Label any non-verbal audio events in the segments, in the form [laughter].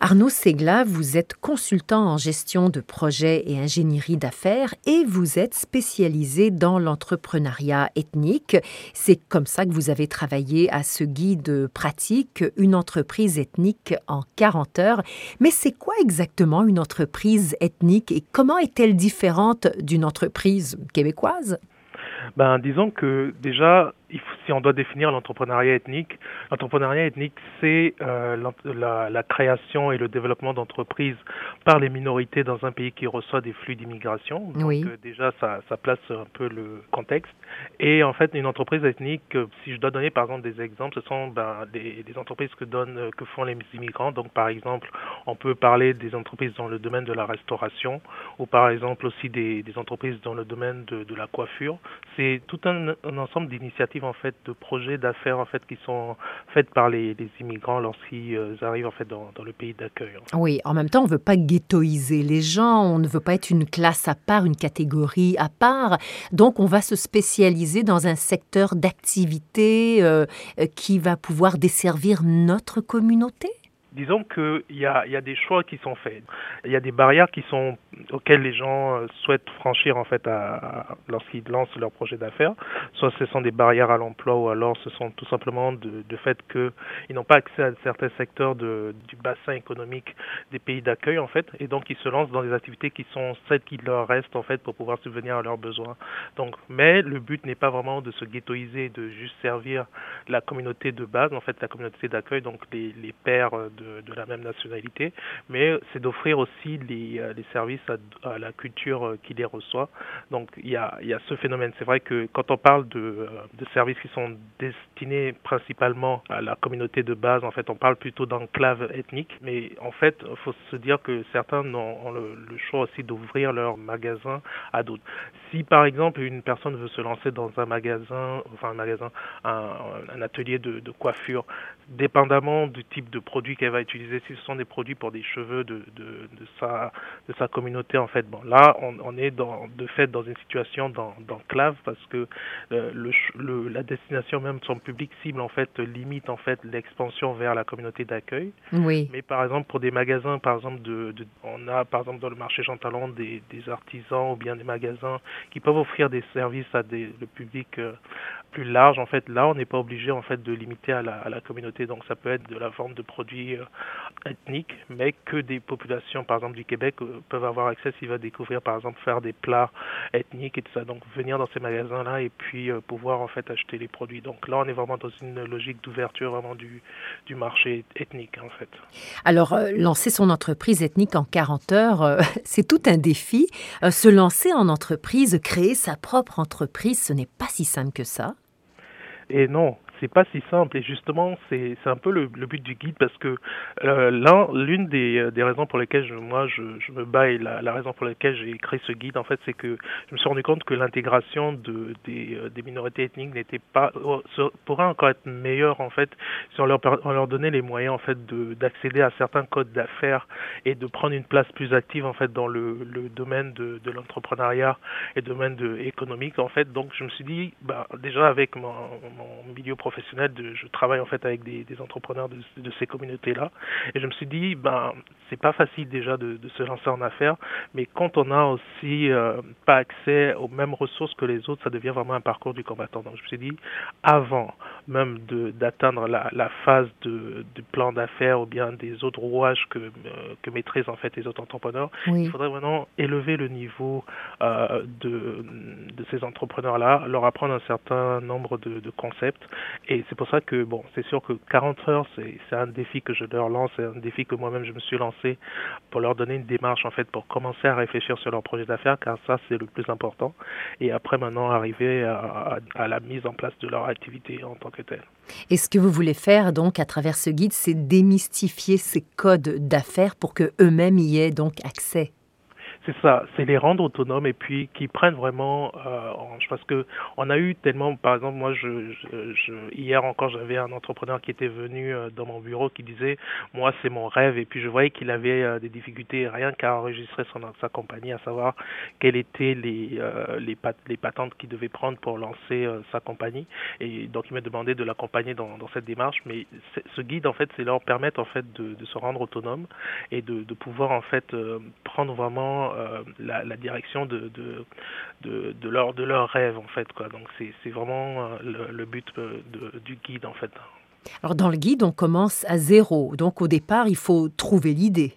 Arnaud Segla, vous êtes consultant en gestion de projets et ingénierie d'affaires et vous êtes spécialisé dans l'entrepreneuriat ethnique. C'est comme ça que vous avez travaillé à ce guide pratique, une entreprise ethnique en 40 heures. Mais c'est quoi exactement une entreprise ethnique et comment est-elle différente d'une entreprise québécoise? Ben, disons que déjà, si on doit définir l'entrepreneuriat ethnique, l'entrepreneuriat ethnique, c'est euh, la, la, création et le développement d'entreprises par les minorités dans un pays qui reçoit des flux d'immigration. Donc euh, déjà, ça, ça, place un peu le contexte. Et en fait, une entreprise ethnique, euh, si je dois donner par exemple des exemples, ce sont ben, des, des, entreprises que, donnent, que font les immigrants. Donc par exemple, on peut parler des entreprises dans le domaine de la restauration ou par exemple aussi des, des entreprises dans le domaine de, de la coiffure. C'est tout un, un ensemble d'initiatives en fait de projets d'affaires en fait qui sont faites par les, immigrants lorsqu'ils euh, arrivent en fait dans, le pays d'accueil. Oui, en même temps, on ne veut pas ghettoiser les gens, on ne veut pas être une classe à part, une catégorie à part. Donc, on va se spécialiser dans un secteur d'activité euh, euh, qui va pouvoir desservir notre communauté. Disons qu'il y a, y a des choix qui sont faits. Il y a des barrières qui sont auxquelles les gens euh, souhaitent franchir en fait lorsqu'ils lancent leur projet d'affaires. Soit ce sont des barrières à l'emploi ou alors ce sont tout simplement de, de fait qu'ils n'ont pas accès à certains secteurs du bassin économique des pays d'accueil en fait et donc ils se lancent dans des activités qui sont celles qui leur restent en fait pour pouvoir subvenir à leurs besoins. Donc, mais le but n'est pas vraiment de se ghettoiser, de juste servir la communauté de base en fait la communauté d'accueil donc les, les pères de la même nationalité, mais c'est d'offrir aussi les, euh, services à, la culture euh, qui les reçoit. Donc il y a, il y a ce phénomène. C'est vrai que quand on parle de, euh, de services qui sont destinés principalement à la communauté de base, en fait, on parle plutôt d'enclave ethnique, mais en fait, il faut se dire que certains ont, le, choix aussi d'ouvrir leur magasin à d'autres. Si par exemple une personne veut se lancer dans un magasin, enfin un magasin, un, un atelier de, de coiffure, dépendamment du type de produit qu'elle va utiliser, si ce sont des produits pour des cheveux de, de, de sa, de sa communauté, en fait, bon, là, on, on est dans, de fait dans une situation d'enclave parce que euh, le, le, la destination même de son public cible, en fait, limite, en fait, l'expansion vers la communauté d'accueil. Oui. Mais par exemple, pour des magasins, par exemple, de, de, on a, par exemple, dans le marché Jean Talon, des, des artisans ou bien des magasins qui peuvent offrir des services à des, le public euh, plus large, en fait, là, on n'est pas obligé, en fait, de limiter à la, à la communauté. Donc, ça peut être de la vente de produits euh, ethniques, mais que des populations, par exemple, du Québec euh, peuvent avoir accès s'ils veulent découvrir, par exemple, faire des plats ethniques et tout ça. Donc, venir dans ces magasins-là et puis euh, pouvoir, en fait, acheter les produits. Donc, là, on est vraiment dans une logique d'ouverture vraiment du, du marché ethnique, en fait. Alors, lancer son entreprise ethnique en 40 heures, [laughs] c'est tout un défi. se lancer en entreprise, créer sa propre entreprise, ce n'est pas si simple que ça. Et non, c'est pas si simple. Et justement c'est un peu le, but du guide parce que euh, l'un l'une des, euh, des raisons pour lesquelles je, moi je, je me bats et la, raison pour laquelle j'ai créé ce guide en fait c'est que je me suis rendu compte que l'intégration de des, euh, des minorités ethniques n'était pas pourrait encore être meilleure en fait si on leur on leur donnait les moyens en fait de d'accéder à certains codes d'affaires et de prendre une place plus active en fait dans le, le domaine de, de l'entrepreneuriat et domaine de, économique en fait. Donc je me suis dit bah déjà avec mon, mon milieu professionnel, de, je travaille en fait avec des, des entrepreneurs de, de ces communautés-là, et je me suis dit, ben, c'est pas facile déjà de, de, se lancer en affaires, mais quand on a aussi euh, pas accès aux mêmes ressources que les autres, ça devient vraiment un parcours du combattant. Donc je me suis dit, avant même d'atteindre la, la phase de, du plan d'affaires ou bien des autres rouages que, euh, que maîtrisent en fait les autres entrepreneurs, oui. il faudrait vraiment élever le niveau euh, de, de ces entrepreneurs-là, leur apprendre un certain nombre de, de concepts et c'est pour ça que, bon, c'est sûr que 40 heures, c'est un défi que je leur lance, c'est un défi que moi-même je me suis lancé pour leur donner une démarche, en fait, pour commencer à réfléchir sur leur projet d'affaires, car ça, c'est le plus important. Et après, maintenant, arriver à, à, à, la mise en place de leur activité en tant que telle. Et ce que vous voulez faire, donc, à travers ce guide, c'est démystifier ces codes d'affaires pour qu'eux-mêmes y aient donc accès C'est ça, c'est les rendre autonomes et puis qu'ils prennent vraiment. Euh, parce que on a eu tellement, par exemple, moi, je, je, hier encore, j'avais un entrepreneur qui était venu euh, dans mon bureau qui disait, moi, c'est mon rêve, et puis je voyais qu'il avait euh, des difficultés rien qu'à enregistrer son sa compagnie, à savoir quelles étaient les euh, les, les patentes qu'il devait prendre pour lancer sa compagnie, et donc il m'a demandé de l'accompagner dans, dans cette démarche. Mais ce guide, en fait, c'est leur permettre en fait de, de se rendre autonome et de, de pouvoir en fait prendre vraiment euh, la, la, direction de, de, de, de, leur, de leur rêve en fait quoi. Donc c'est vraiment euh, le, le, but euh, de, du guide en fait. Alors dans le guide on commence à zéro, donc au départ il faut trouver l'idée.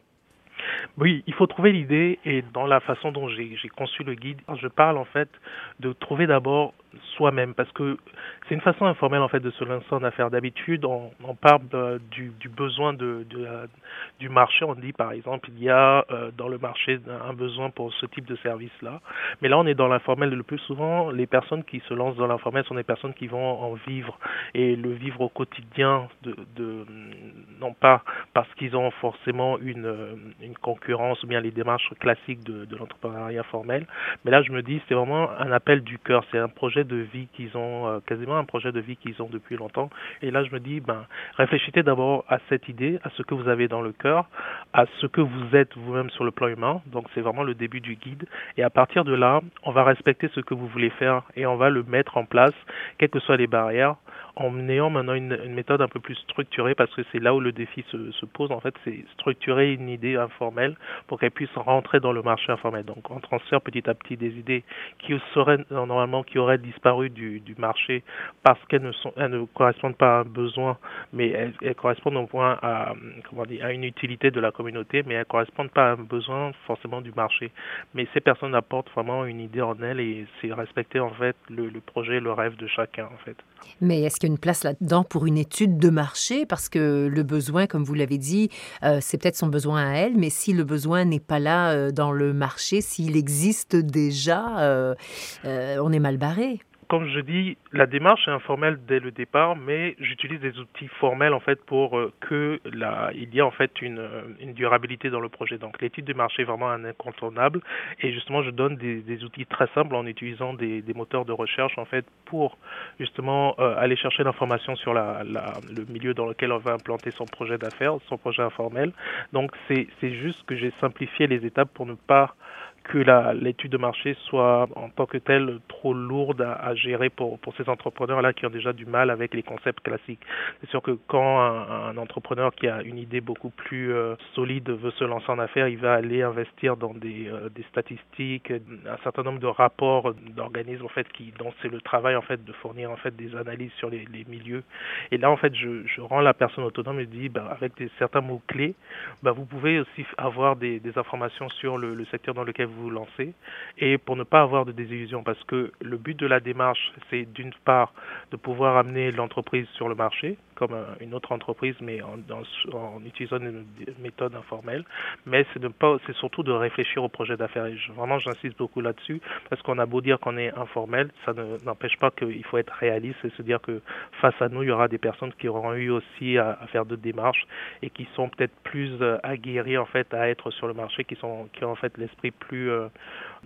Oui, il faut trouver l'idée et dans la façon dont j'ai conçu le guide, je parle en fait de trouver d'abord soi-même parce que c'est une façon informelle en fait de se lancer en affaires. D'habitude, on, parle du, besoin de, du marché. On dit par exemple il y a euh, dans le marché un besoin pour ce type de service-là. Mais là, on est dans l'informel. Le plus souvent, les personnes qui se lancent dans l'informel sont des personnes qui vont en vivre et le vivre au quotidien, de, de non pas parce qu'ils ont forcément une, une concurrence ou bien les démarches classiques de, de l'entrepreneuriat formel. Mais là, je me dis c'est vraiment un appel du cœur. C'est un projet de vie qu'ils ont, euh, quasiment un projet de vie qu'ils ont depuis longtemps. Et là, je me dis, ben, réfléchissez d'abord à cette idée, à ce que vous avez dans le cœur, à ce que vous êtes vous-même sur le plan humain. Donc, c'est vraiment le début du guide. Et à partir de là, on va respecter ce que vous voulez faire et on va le mettre en place, quelles que soient les barrières, en ayant maintenant une, méthode un peu plus structurée parce que c'est là où le défi se, se pose en fait, c'est structurer une idée informelle pour qu'elle puisse rentrer dans le marché informel. Donc on transfère petit à petit des idées qui seraient normalement qui auraient disparu du, marché parce qu'elles ne ne correspondent pas à un besoin, mais elles, correspondent au moins à comment dire à une utilité de la communauté, mais elles correspondent pas à un besoin forcément du marché. Mais ces personnes apportent vraiment une idée en elles et c'est respecter en fait le, projet, le rêve de chacun en fait. Mais est-ce qu'il y a une place là-dedans pour une étude de marché? Parce que le besoin, comme vous l'avez dit, euh, c'est peut-être son besoin à elle, mais si le besoin n'est pas là euh, dans le marché, s'il existe déjà, euh on est mal barré comme je dis, la démarche est informelle dès le départ, mais j'utilise des outils formels en fait pour euh, que la, il y ait en fait une, euh, durabilité dans le projet. Donc l'étude de marché est vraiment un incontournable et justement je donne des, outils très simples en utilisant des, moteurs de recherche en fait pour justement euh, aller chercher l'information sur le milieu dans lequel on va implanter son projet d'affaires, son projet informel. Donc c'est juste que j'ai simplifié les étapes pour ne pas que l'étude de marché soit en tant que telle trop lourde à, gérer pour, pour ces entrepreneurs-là qui ont déjà du mal avec les concepts classiques. C'est sûr que quand un, entrepreneur qui a une idée beaucoup plus euh, solide veut se lancer en affaires, il va aller investir dans des, euh, des statistiques, un certain nombre de rapports d'organismes en fait dont c'est le travail en fait de fournir en fait des analyses sur les, milieux. Et là en fait je, je rends la personne autonome et dis ben, avec certains mots clés, ben, vous pouvez aussi avoir des, des informations sur le, le secteur dans lequel vous vous lancez et pour ne pas avoir de désillusion parce que le but de la démarche c'est d'une part de pouvoir amener l'entreprise sur le marché comme une autre entreprise mais en, utilisant une méthode informelle mais c'est de pas c'est surtout de réfléchir au projet d'affaires. Et vraiment j'insiste beaucoup là-dessus parce qu'on a beau dire qu'on est informel ça n'empêche pas qu'il faut être réaliste et se dire que face à nous il y aura des personnes qui auront eu aussi à, faire de démarches et qui sont peut-être plus euh, aguerries en fait à être sur le marché qui sont qui ont en fait l'esprit plus plus, euh,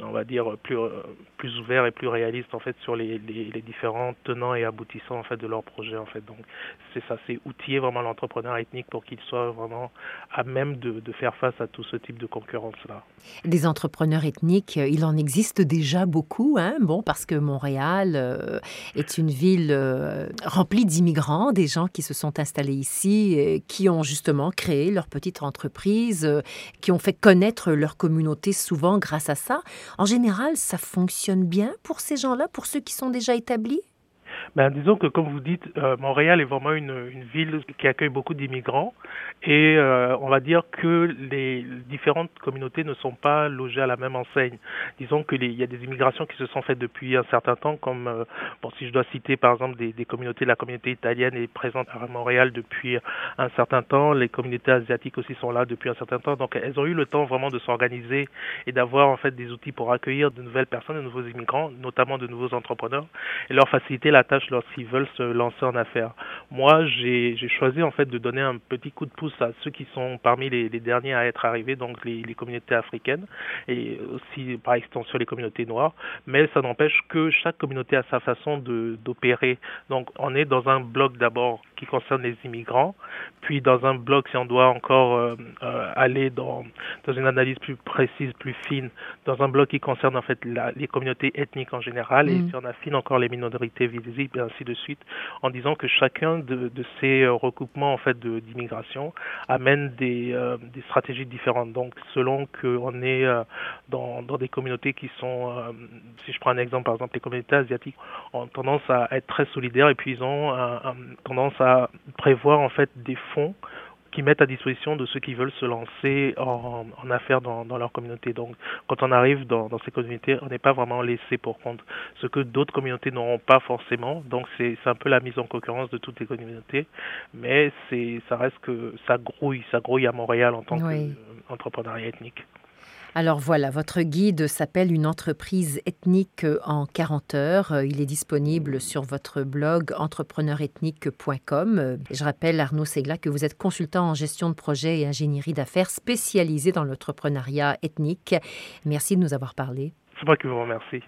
on va dire, plus, euh, plus ouvert et plus réaliste en fait sur les, les, différents tenants et aboutissants en fait de leur projet en fait. Donc c'est ça, c'est outiller vraiment l'entrepreneur ethnique pour qu'il soit vraiment à même de, de, faire face à tout ce type de concurrence là. Des entrepreneurs ethniques, euh, il en existe déjà beaucoup, hein bon parce que Montréal est une ville remplie d'immigrants, des gens qui se sont installés ici, qui ont justement créé leur petite entreprise, qui ont fait connaître leur communauté souvent grâce à ça. En général, ça fonctionne bien pour ces gens-là, pour ceux qui sont déjà établis? Ben, disons que comme vous dites, euh, Montréal est vraiment une, une ville qui accueille beaucoup d'immigrants et euh, on va dire que les différentes communautés ne sont pas logées à la même enseigne. Disons que les, il y a des immigrations qui se sont faites depuis un certain temps, comme euh, bon si je dois citer par exemple des, des communautés, la communauté italienne est présente à Montréal depuis un certain temps, les communautés asiatiques aussi sont là depuis un certain temps, donc elles ont eu le temps vraiment de s'organiser et d'avoir en fait des outils pour accueillir de nouvelles personnes, de nouveaux immigrants, notamment de nouveaux entrepreneurs et leur faciliter la tâche lorsqu'ils veulent se lancer en affaires. Moi, j'ai choisi en fait de donner un petit coup de pouce à ceux qui sont parmi les, derniers à être arrivés, donc les, les, communautés africaines et aussi par extension les communautés noires. Mais ça n'empêche que chaque communauté a sa façon d'opérer. Donc on est dans un bloc d'abord qui concerne les immigrants, puis dans un bloc si on doit encore euh, euh, aller dans, dans une analyse plus précise, plus fine, dans un bloc qui concerne en fait la, les communautés ethniques en général, et mm. si on affine encore les minorités visibles et ainsi de suite, en disant que chacun de, de ces euh, recoupements en fait d'immigration amène des, euh, des, stratégies différentes. Donc selon qu'on est dans, dans, des communautés qui sont, si je prends un exemple par exemple, les communautés asiatiques ont tendance à être très solidaires et puis ils ont tendance à prévoir en fait des fonds qui mettent à disposition de ceux qui veulent se lancer en, en affaires dans, dans, leur communauté. Donc, quand on arrive dans, dans ces communautés, on n'est pas vraiment laissé pour compte, ce que d'autres communautés n'auront pas forcément. Donc, c'est un peu la mise en concurrence de toutes les communautés, mais c'est ça reste que ça grouille, ça grouille à Montréal en tant qu'entrepreneuriat ethnique. Alors voilà, votre guide s'appelle Une entreprise ethnique en 40 heures. Il est disponible sur votre blog entrepreneurethnique.com. Je rappelle, Arnaud Segla, que vous êtes consultant en gestion de projet et ingénierie d'affaires spécialisé dans l'entrepreneuriat ethnique. Merci de nous avoir parlé. C'est moi qui vous remercie.